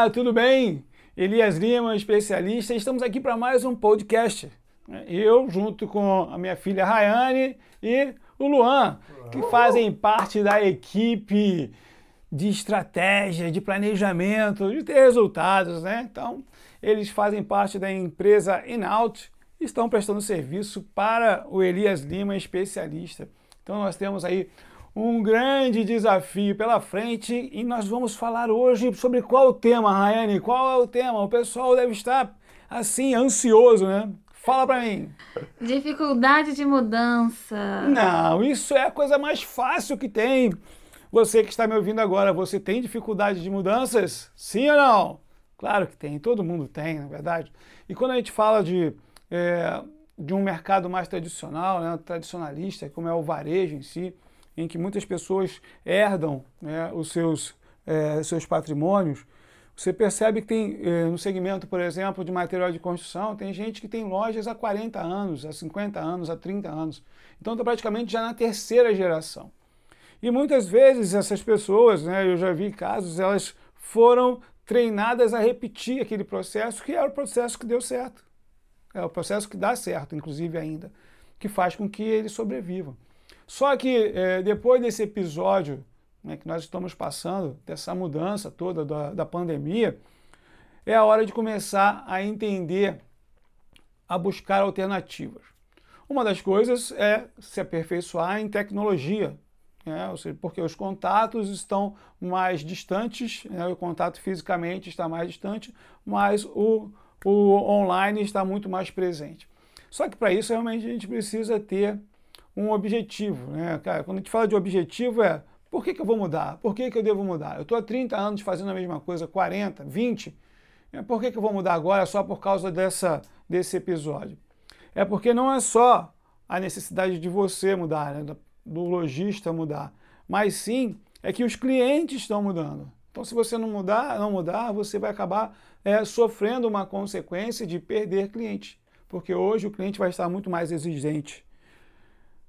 Olá, tudo bem? Elias Lima, especialista. Estamos aqui para mais um podcast. Eu, junto com a minha filha Rayane e o Luan, que fazem parte da equipe de estratégia, de planejamento, de ter resultados, né? Então, eles fazem parte da empresa Inaut e estão prestando serviço para o Elias Lima, especialista. Então, nós temos aí um grande desafio pela frente e nós vamos falar hoje sobre qual o tema, Rayane? Qual é o tema? O pessoal deve estar assim ansioso, né? Fala para mim. Dificuldade de mudança. Não, isso é a coisa mais fácil que tem. Você que está me ouvindo agora, você tem dificuldade de mudanças? Sim ou não? Claro que tem, todo mundo tem, na verdade. E quando a gente fala de, é, de um mercado mais tradicional, né, tradicionalista, como é o varejo em si, em que muitas pessoas herdam né, os seus, é, seus patrimônios, você percebe que tem, é, no segmento, por exemplo, de material de construção, tem gente que tem lojas há 40 anos, há 50 anos, há 30 anos. Então está praticamente já na terceira geração. E muitas vezes essas pessoas, né, eu já vi casos, elas foram treinadas a repetir aquele processo que é o processo que deu certo. É o processo que dá certo, inclusive ainda, que faz com que eles sobrevivam. Só que é, depois desse episódio né, que nós estamos passando, dessa mudança toda da, da pandemia, é a hora de começar a entender, a buscar alternativas. Uma das coisas é se aperfeiçoar em tecnologia, né? seja, porque os contatos estão mais distantes, né? o contato fisicamente está mais distante, mas o, o online está muito mais presente. Só que para isso realmente a gente precisa ter um objetivo. Né? Cara, quando a gente fala de objetivo é por que, que eu vou mudar? Por que, que eu devo mudar? Eu estou há 30 anos fazendo a mesma coisa, 40, 20. Né? Por que, que eu vou mudar agora só por causa dessa, desse episódio? É porque não é só a necessidade de você mudar, né? do lojista mudar, mas sim é que os clientes estão mudando. Então, se você não mudar, não mudar, você vai acabar é, sofrendo uma consequência de perder cliente, porque hoje o cliente vai estar muito mais exigente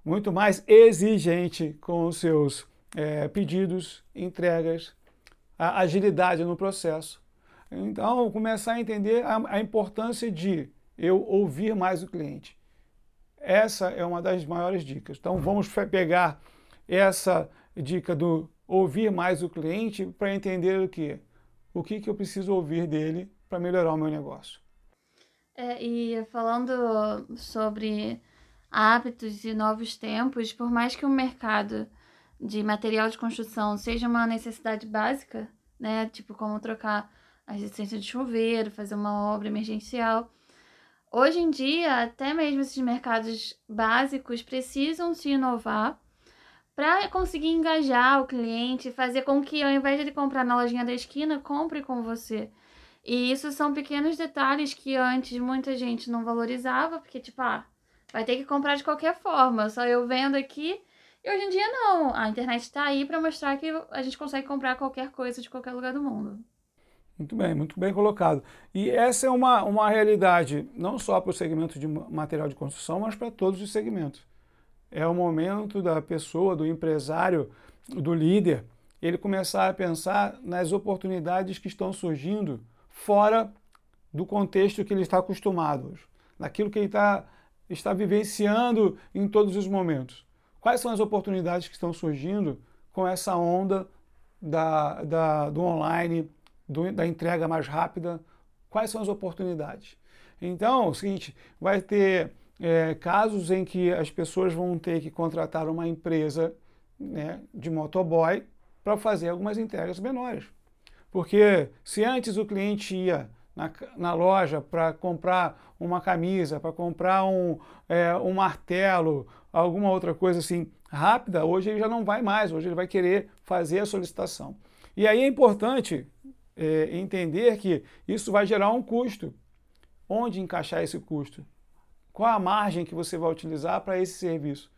muito mais exigente com os seus é, pedidos, entregas, a agilidade no processo. Então, começar a entender a, a importância de eu ouvir mais o cliente. Essa é uma das maiores dicas. Então, vamos pegar essa dica do ouvir mais o cliente para entender o que? O que, que eu preciso ouvir dele para melhorar o meu negócio. É, e falando sobre hábitos e novos tempos, por mais que o mercado de material de construção seja uma necessidade básica, né, tipo como trocar a resistência de chuveiro, fazer uma obra emergencial, hoje em dia até mesmo esses mercados básicos precisam se inovar para conseguir engajar o cliente, fazer com que ao invés de ele comprar na lojinha da esquina, compre com você. E isso são pequenos detalhes que antes muita gente não valorizava, porque tipo, ah, vai ter que comprar de qualquer forma. Só eu vendo aqui. E hoje em dia não. A internet está aí para mostrar que a gente consegue comprar qualquer coisa de qualquer lugar do mundo. Muito bem, muito bem colocado. E essa é uma, uma realidade não só para o segmento de material de construção, mas para todos os segmentos. É o momento da pessoa, do empresário, do líder, ele começar a pensar nas oportunidades que estão surgindo fora do contexto que ele está acostumado, naquilo que ele está está vivenciando em todos os momentos. Quais são as oportunidades que estão surgindo com essa onda da, da, do online, do, da entrega mais rápida? Quais são as oportunidades? Então, é o seguinte, vai ter é, casos em que as pessoas vão ter que contratar uma empresa né, de motoboy para fazer algumas entregas menores. Porque se antes o cliente ia na, na loja para comprar uma camisa, para comprar um, é, um martelo, alguma outra coisa assim rápida, hoje ele já não vai mais, hoje ele vai querer fazer a solicitação. E aí é importante é, entender que isso vai gerar um custo. Onde encaixar esse custo? Qual a margem que você vai utilizar para esse serviço?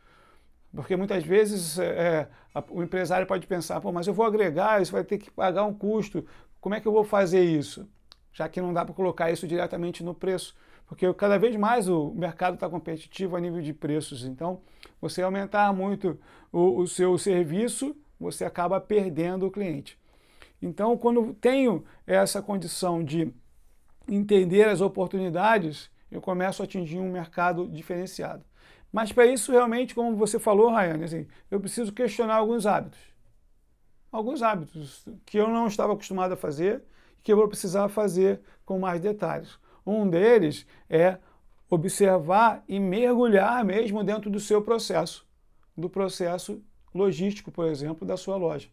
Porque muitas vezes é, a, o empresário pode pensar, pô, mas eu vou agregar, isso vai ter que pagar um custo. Como é que eu vou fazer isso? Já que não dá para colocar isso diretamente no preço, porque cada vez mais o mercado está competitivo a nível de preços. Então, você aumentar muito o, o seu serviço, você acaba perdendo o cliente. Então, quando tenho essa condição de entender as oportunidades, eu começo a atingir um mercado diferenciado. Mas para isso, realmente, como você falou, Rayane, assim, eu preciso questionar alguns hábitos. Alguns hábitos que eu não estava acostumado a fazer que eu vou precisar fazer com mais detalhes. Um deles é observar e mergulhar mesmo dentro do seu processo, do processo logístico, por exemplo, da sua loja.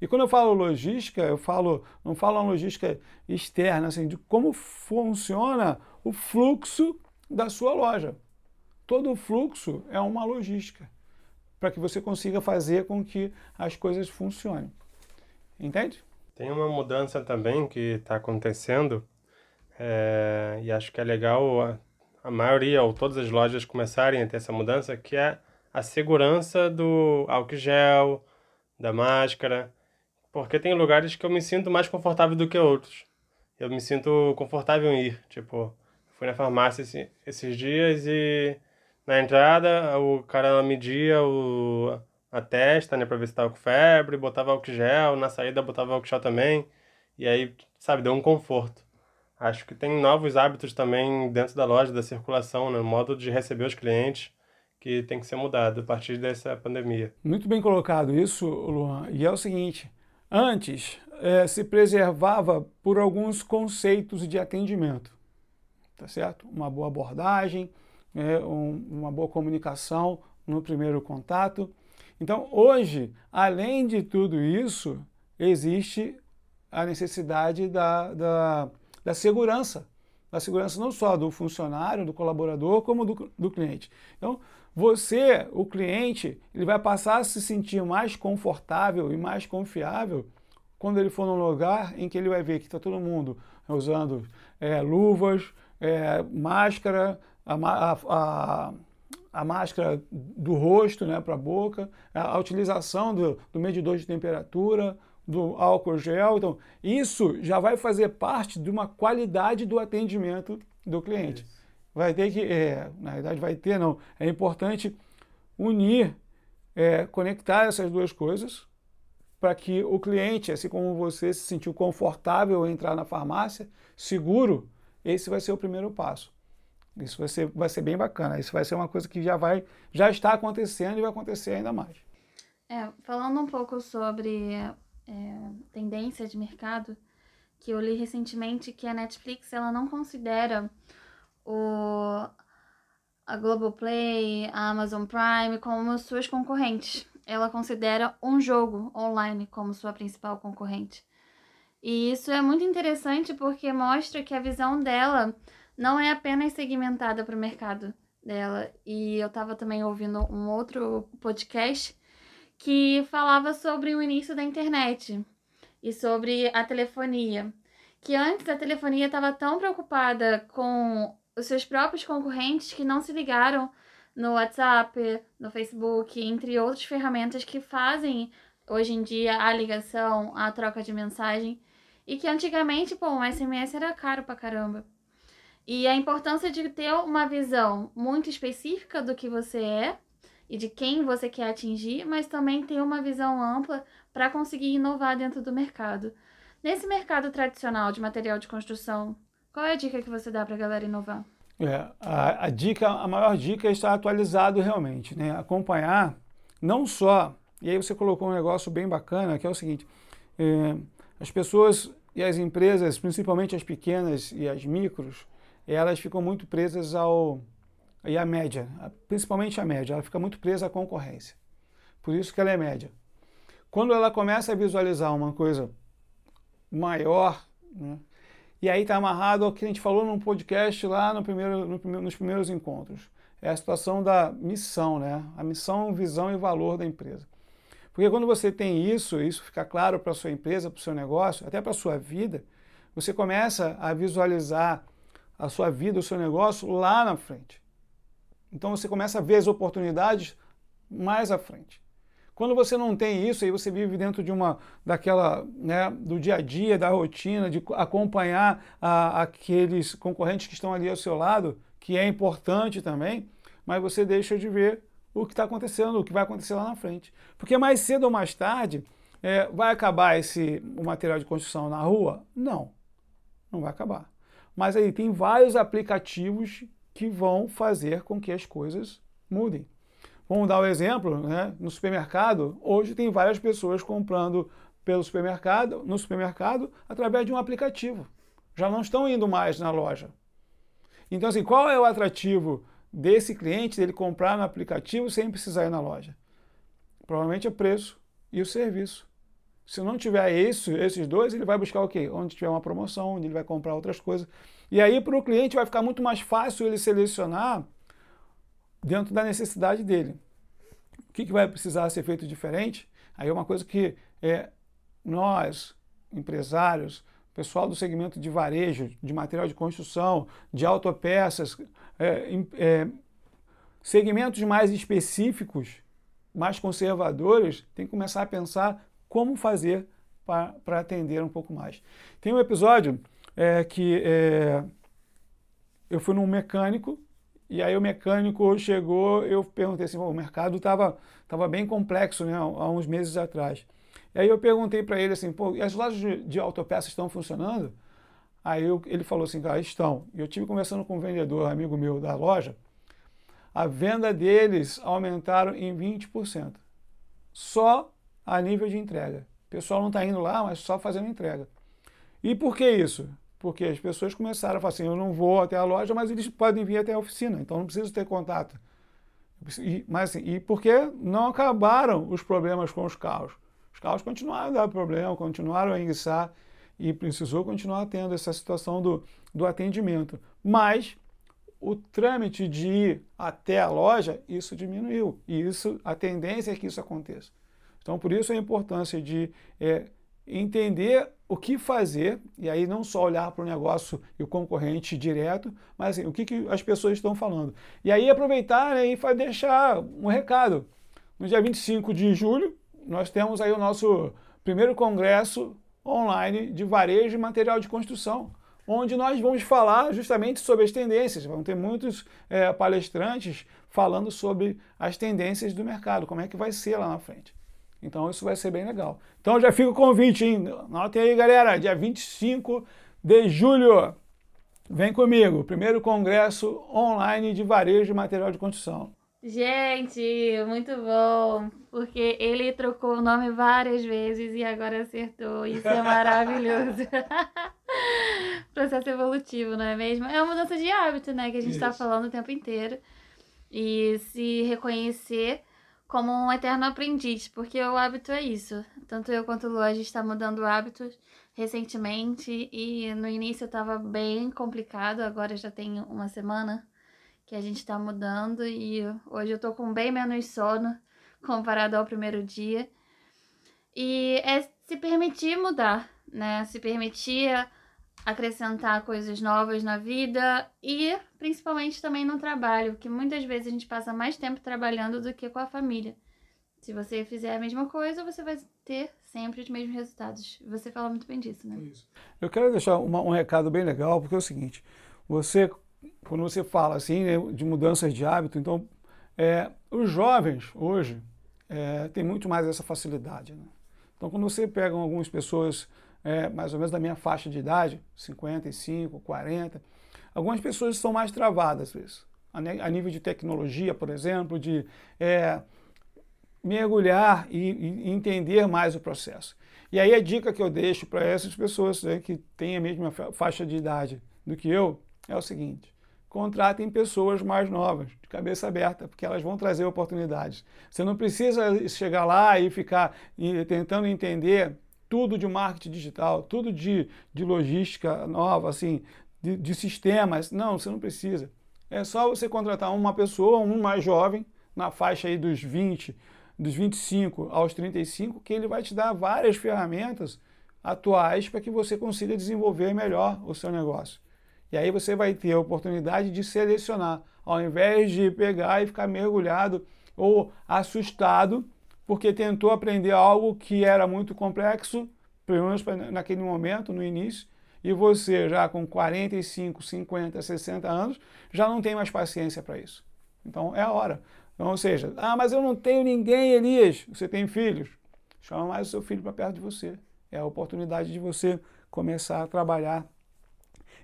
E quando eu falo logística, eu falo, não falo uma logística externa, assim, de como funciona o fluxo da sua loja. Todo fluxo é uma logística para que você consiga fazer com que as coisas funcionem. Entende? Tem uma mudança também que está acontecendo é, e acho que é legal a, a maioria ou todas as lojas começarem a ter essa mudança, que é a segurança do álcool gel, da máscara, porque tem lugares que eu me sinto mais confortável do que outros. Eu me sinto confortável em ir, tipo, fui na farmácia esse, esses dias e na entrada o cara media o, a testa, né, pra ver se tava com febre, botava álcool gel, na saída botava álcool gel também, e aí, sabe, deu um conforto. Acho que tem novos hábitos também dentro da loja, da circulação, né, no modo de receber os clientes, que tem que ser mudado a partir dessa pandemia. Muito bem colocado isso, Luan. E é o seguinte, antes é, se preservava por alguns conceitos de atendimento, tá certo? Uma boa abordagem, é, um, uma boa comunicação no primeiro contato, então, hoje, além de tudo isso, existe a necessidade da, da, da segurança. Da segurança não só do funcionário, do colaborador, como do, do cliente. Então, você, o cliente, ele vai passar a se sentir mais confortável e mais confiável quando ele for num lugar em que ele vai ver que está todo mundo usando é, luvas, é, máscara, a, a, a a máscara do rosto né, para a boca, a, utilização do, do medidor de temperatura, do álcool gel. Então, isso já vai fazer parte de uma qualidade do atendimento do cliente. Isso. Vai ter que, é, na verdade, vai ter, não. É importante unir, é, conectar essas duas coisas para que o cliente, assim como você se sentiu confortável em entrar na farmácia, seguro, esse vai ser o primeiro passo. Isso vai ser, vai ser bem bacana. Isso vai ser uma coisa que já vai, já está acontecendo e vai acontecer ainda mais. É, falando um pouco sobre é, tendência de mercado, que eu li recentemente que a Netflix ela não considera o a Globoplay, a Amazon Prime como suas concorrentes. Ela considera um jogo online como sua principal concorrente. E isso é muito interessante porque mostra que a visão dela não é apenas segmentada para o mercado dela. E eu estava também ouvindo um outro podcast que falava sobre o início da internet e sobre a telefonia. Que antes a telefonia estava tão preocupada com os seus próprios concorrentes que não se ligaram no WhatsApp, no Facebook, entre outras ferramentas que fazem hoje em dia a ligação, a troca de mensagem. E que antigamente, pô, um SMS era caro pra caramba. E a importância de ter uma visão muito específica do que você é e de quem você quer atingir, mas também ter uma visão ampla para conseguir inovar dentro do mercado. Nesse mercado tradicional de material de construção, qual é a dica que você dá para a galera inovar? É, a, a, dica, a maior dica é estar atualizado realmente, né? Acompanhar não só, e aí você colocou um negócio bem bacana, que é o seguinte, é, as pessoas e as empresas, principalmente as pequenas e as micros, elas ficam muito presas ao e a média, principalmente a média, ela fica muito presa à concorrência. Por isso que ela é média. Quando ela começa a visualizar uma coisa maior, né, e aí está amarrado ao que a gente falou num podcast lá no primeiro, no nos primeiros encontros. É a situação da missão, né? A missão, visão e valor da empresa. Porque quando você tem isso, isso fica claro para sua empresa, para o seu negócio, até para a sua vida, você começa a visualizar a sua vida, o seu negócio lá na frente. Então você começa a ver as oportunidades mais à frente. Quando você não tem isso, aí você vive dentro de uma daquela, né, do dia a dia, da rotina, de acompanhar a, aqueles concorrentes que estão ali ao seu lado, que é importante também, mas você deixa de ver o que está acontecendo, o que vai acontecer lá na frente. Porque mais cedo ou mais tarde, É, vai acabar esse o material de construção na rua? Não, não vai acabar. Mas aí tem vários aplicativos que vão fazer com que as coisas mudem. Vamos dar um exemplo, né? no supermercado, hoje tem várias pessoas comprando pelo supermercado, no supermercado, através de um aplicativo. Já não estão indo mais na loja. Então, assim, qual é o atrativo desse cliente dele comprar no aplicativo sem precisar ir na loja? Provavelmente é preço e o serviço. Se não tiver isso, esses dois, ele vai buscar o quê? Onde tiver uma promoção, onde ele vai comprar outras coisas. E aí, para o cliente, vai ficar muito mais fácil ele selecionar dentro da necessidade dele. O que, que vai precisar ser feito diferente? Aí é uma coisa que é, nós, empresários, pessoal do segmento de varejo, de material de construção, de autopeças, é, é, segmentos mais específicos, mais conservadores, tem que começar a pensar como fazer para atender um pouco mais. Tem um episódio é, que é, eu fui num mecânico e aí o mecânico chegou, eu perguntei assim, o mercado estava tava bem complexo né, há uns meses atrás. E aí eu perguntei para ele assim, pô, as lojas de, de autopeças estão funcionando? Aí eu, ele falou assim, cara, estão. E eu tive conversando com um vendedor, amigo meu da loja, a venda deles aumentaram em 20%. Só a nível de entrega. O pessoal não está indo lá, mas só fazendo entrega. E por que isso? Porque as pessoas começaram a falar assim, eu não vou até a loja, mas eles podem vir até a oficina, então não preciso ter contato. E, mas assim, e porque não acabaram os problemas com os carros. Os carros continuaram a dar problema, continuaram a enguiçar e precisou continuar tendo essa situação do, do atendimento. Mas o trâmite de ir até a loja, isso diminuiu. E isso, a tendência é que isso aconteça. Então, por isso a importância de é, entender o que fazer, e aí não só olhar para o negócio e o concorrente direto, mas assim, o que, que as pessoas estão falando. E aí aproveitar né, e deixar um recado. No dia 25 de julho, nós temos aí o nosso primeiro congresso online de varejo e material de construção, onde nós vamos falar justamente sobre as tendências. Vão ter muitos é, palestrantes falando sobre as tendências do mercado, como é que vai ser lá na frente. Então isso vai ser bem legal. Então já fica o convite, hein? Anotem aí, galera, dia 25 de julho. Vem comigo, primeiro congresso online de varejo e material de construção. Gente, muito bom, porque ele trocou o nome várias vezes e agora acertou. Isso é maravilhoso. Processo evolutivo, não é mesmo? É uma mudança de hábito, né, que a gente está falando o tempo inteiro. E se reconhecer como um eterno aprendiz, porque o hábito é isso. Tanto eu quanto o Lu, a gente está mudando hábitos recentemente e no início estava bem complicado, agora já tem uma semana que a gente está mudando e hoje eu tô com bem menos sono comparado ao primeiro dia. E é se permitir mudar, né? Se permitir acrescentar coisas novas na vida e principalmente também no trabalho, que muitas vezes a gente passa mais tempo trabalhando do que com a família. Se você fizer a mesma coisa, você vai ter sempre os mesmos resultados. Você fala muito bem disso, né? Isso. Eu quero deixar uma, um recado bem legal, porque é o seguinte: você, quando você fala assim né, de mudanças de hábito, então é, os jovens hoje é, têm muito mais essa facilidade. Né? Então, quando você pega algumas pessoas é, mais ou menos da minha faixa de idade, 55, 40. Algumas pessoas são mais travadas isso, a nível de tecnologia, por exemplo, de é, mergulhar e, e, entender mais o processo. E aí a dica que eu deixo para essas pessoas né, que têm a mesma faixa de idade do que eu é o seguinte: contratem pessoas mais novas, de cabeça aberta, porque elas vão trazer oportunidades. Você não precisa chegar lá e ficar tentando entender tudo de marketing digital, tudo de, de logística nova, assim, de, de sistemas. Não, você não precisa. É só você contratar uma pessoa, um mais jovem, na faixa aí dos 20, dos 25 aos 35, que ele vai te dar várias ferramentas atuais para que você consiga desenvolver melhor o seu negócio. E aí você vai ter a oportunidade de selecionar, ao invés de pegar e ficar mergulhado ou assustado porque tentou aprender algo que era muito complexo, pelo menos naquele momento, no início, e você já com 45, 50, 60 anos, já não tem mais paciência para isso. Então é a hora. Então, ou seja, ah, mas eu não tenho ninguém, Elias. Você tem filhos? Chama mais o seu filho para perto de você. É a oportunidade de você começar a trabalhar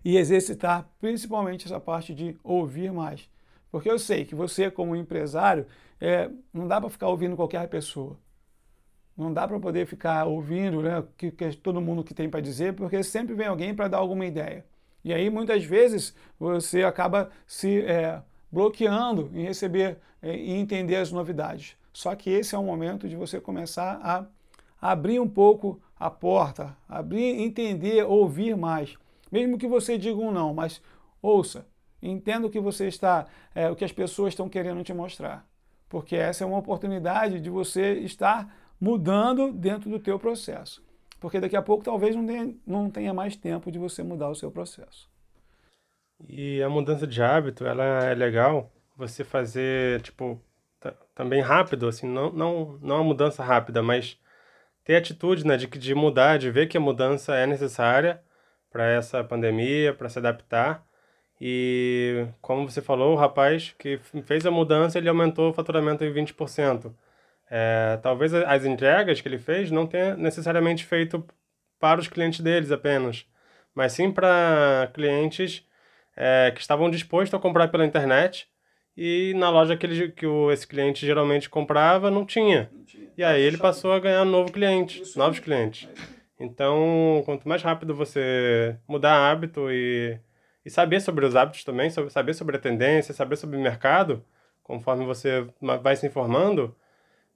e exercitar principalmente essa parte de ouvir mais. Porque eu sei que você, como empresário, é, não dá para ficar ouvindo qualquer pessoa. Não dá para poder ficar ouvindo né, que, que todo mundo que tem para dizer, porque sempre vem alguém para dar alguma ideia. E aí, muitas vezes, você acaba se é, bloqueando em receber é, e entender as novidades. Só que esse é o momento de você começar a abrir um pouco a porta, abrir, entender, ouvir mais. Mesmo que você diga um não, mas ouça, entenda o que você está, é, o que as pessoas estão querendo te mostrar. Porque essa é uma oportunidade de você estar mudando dentro do teu processo. Porque daqui a pouco talvez não tenha, não tenha mais tempo de você mudar o seu processo. E a mudança de hábito, ela é legal você fazer, tipo, também rápido, assim, não, não, não uma mudança rápida, mas ter atitude, né, de, de mudar, de ver que a mudança é necessária para essa pandemia, para se adaptar. E como você falou, o rapaz que fez a mudança, ele aumentou o faturamento em 20%. É, talvez as entregas que ele fez não tenha necessariamente feito para os clientes deles apenas, mas sim para clientes é, que estavam dispostos a comprar pela internet e na loja que, ele, que o, esse cliente geralmente comprava não tinha. Não tinha. E aí ele passou a ganhar novo cliente, Isso novos clientes. Então, quanto mais rápido você mudar hábito e, e saber sobre os hábitos também, saber sobre a tendência, saber sobre o mercado, conforme você vai se informando,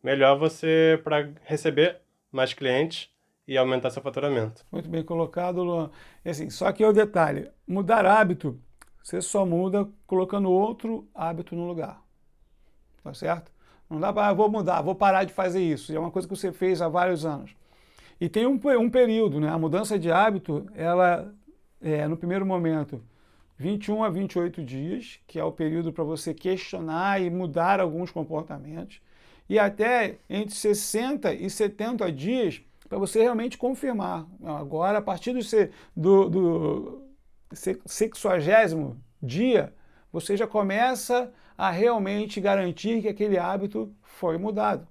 melhor você para receber mais clientes e aumentar seu faturamento. Muito bem colocado, Luan. Assim, só que é o detalhe, mudar hábito, você só muda colocando outro hábito no lugar. Tá certo? Não dá para, ah, vou mudar, vou parar de fazer isso. É uma coisa que você fez há vários anos. E tem um, um período, né? A mudança de hábito, ela é, no primeiro momento, 21 a 28 dias, que é o período para você questionar e mudar alguns comportamentos e até entre 60 e 70 dias para você realmente confirmar. Agora, a partir do, do, do 60 dia, você já começa a realmente garantir que aquele hábito foi mudado.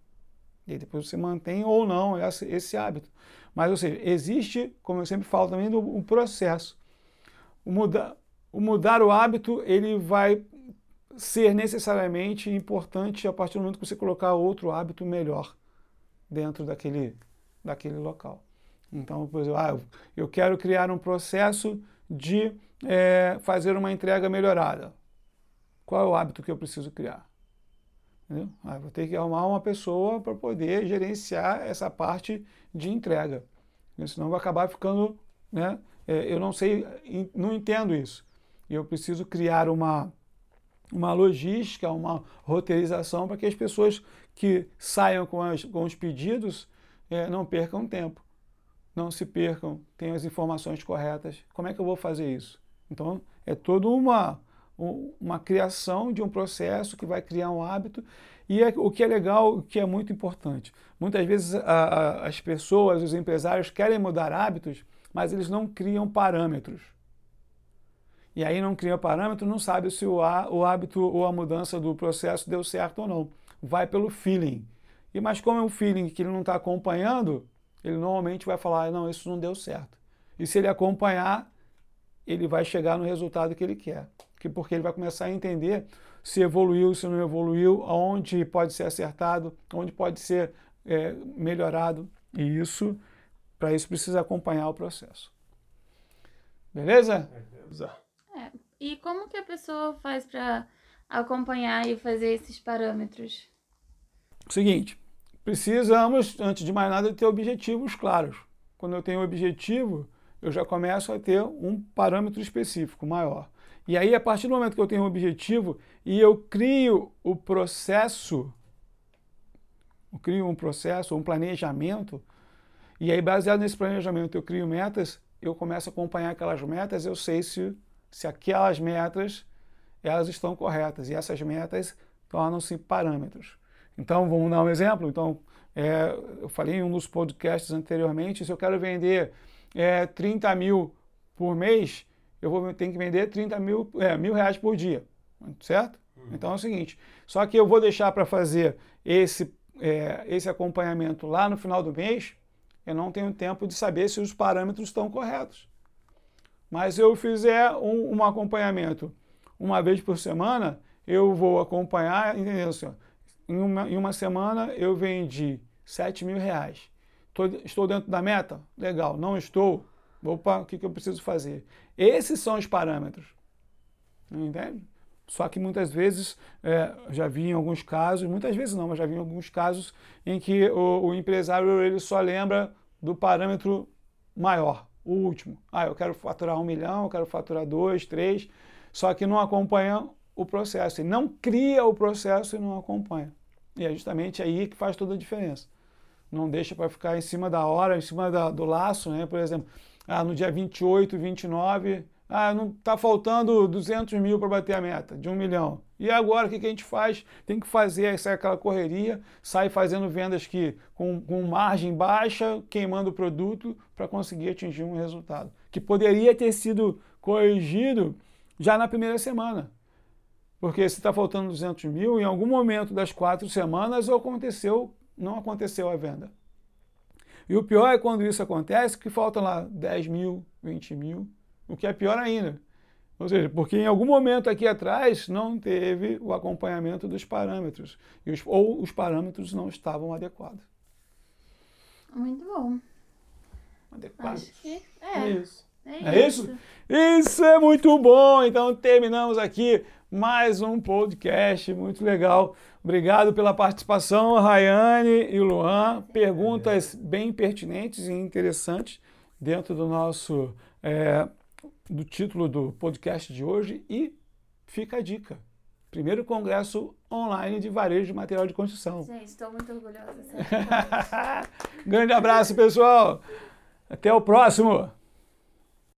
E depois você mantém ou não esse, esse hábito. Mas, ou seja, existe, como eu sempre falo também, um processo. O mudar, o mudar o hábito, ele vai ser necessariamente importante a partir do momento que você colocar outro hábito melhor dentro daquele, daquele local. Então, por exemplo, ah, eu quero criar um processo de é, fazer uma entrega melhorada. Qual é o hábito que eu preciso criar? Ah, vou ter que arrumar uma pessoa para poder gerenciar essa parte de entrega. Senão vai acabar ficando, né? É, eu não sei, não entendo isso. Eu preciso criar uma, uma logística, uma roteirização para que as pessoas que saiam com, as, com os pedidos é, não percam tempo, não se percam, tenham as informações corretas. Como é que eu vou fazer isso? Então, é toda uma, uma criação de um processo que vai criar um hábito. E é, o que é legal, o que é muito importante. Muitas vezes a, a, as pessoas, os empresários querem mudar hábitos, mas eles não criam parâmetros e aí não cria parâmetro, não sabe se o, o hábito ou a mudança do processo deu certo ou não. Vai pelo feeling. E mas como é um feeling que ele não está acompanhando, ele normalmente vai falar, não, isso não deu certo. E se ele acompanhar, ele vai chegar no resultado que ele quer. Porque ele vai começar a entender se evoluiu, se não evoluiu, aonde pode ser acertado, onde pode ser é, melhorado. E isso, para isso, precisa acompanhar o processo. Beleza? Beleza. É. E como que a pessoa faz para acompanhar e fazer esses parâmetros? Seguinte, precisamos, antes de mais nada, ter objetivos claros. Quando eu tenho um objetivo, eu já começo a ter um parâmetro específico maior. E aí, a partir do momento que eu tenho um objetivo e eu crio o processo, eu crio um processo, um planejamento, e aí, baseado nesse planejamento, eu crio metas, eu começo a acompanhar aquelas metas, eu sei se se aquelas metas elas estão corretas e essas metas tornam-se parâmetros. Então, vamos dar um exemplo. Então, é, eu falei em um dos podcasts anteriormente, se eu quero vender é, 30 mil por mês, eu vou ter que vender 30 mil, é, mil reais por dia, certo? Uhum. Então é o seguinte, só que eu vou deixar para fazer esse, é, esse acompanhamento lá no final do mês, eu não tenho tempo de saber se os parâmetros estão corretos. Mas se eu fizer um, um acompanhamento uma vez por semana, eu vou acompanhar, entendeu? Assim, em, uma, em uma semana eu vendi 7 mil reais. Tô, estou dentro da meta? Legal. Não estou? Opa, o que, que eu preciso fazer? Esses são os parâmetros. Entende? Só que muitas vezes, é, já vi em alguns casos, muitas vezes não, mas já vi em alguns casos em que o, o empresário ele só lembra do parâmetro maior, o último. Ah, eu quero faturar um milhão, eu quero faturar dois, três, só que não acompanha o processo. E não cria o processo e não acompanha. E é justamente aí que faz toda a diferença. Não deixa para ficar em cima da hora, em cima da, do laço, né? Por exemplo, ah, no dia 28, 29, ah, não está faltando 200 mil para bater a meta de um milhão. E agora o que, que a gente faz? Tem que fazer sai aquela correria, sai fazendo vendas que com, com margem baixa, queimando o produto para conseguir atingir um resultado que poderia ter sido corrigido já na primeira semana. Porque se está faltando 200 mil, em algum momento das quatro semanas aconteceu, não aconteceu a venda. E o pior é quando isso acontece, que faltam lá 10 mil, 20 mil, o que é pior ainda. Ou seja, porque em algum momento aqui atrás não teve o acompanhamento dos parâmetros, os, ou os parâmetros não estavam adequados. Muito bom. Adequados? Acho que é. Isso. É, É isso? Isso é muito bom! Então terminamos aqui mais um podcast muito legal. Obrigado pela participação, Rayane e Luan. Perguntas bem pertinentes e interessantes dentro do nosso é, do título do podcast de hoje e fica a dica. Primeiro congresso online de varejo de material de construção. Gente, estou muito orgulhosa. Grande abraço, pessoal. Até o próximo.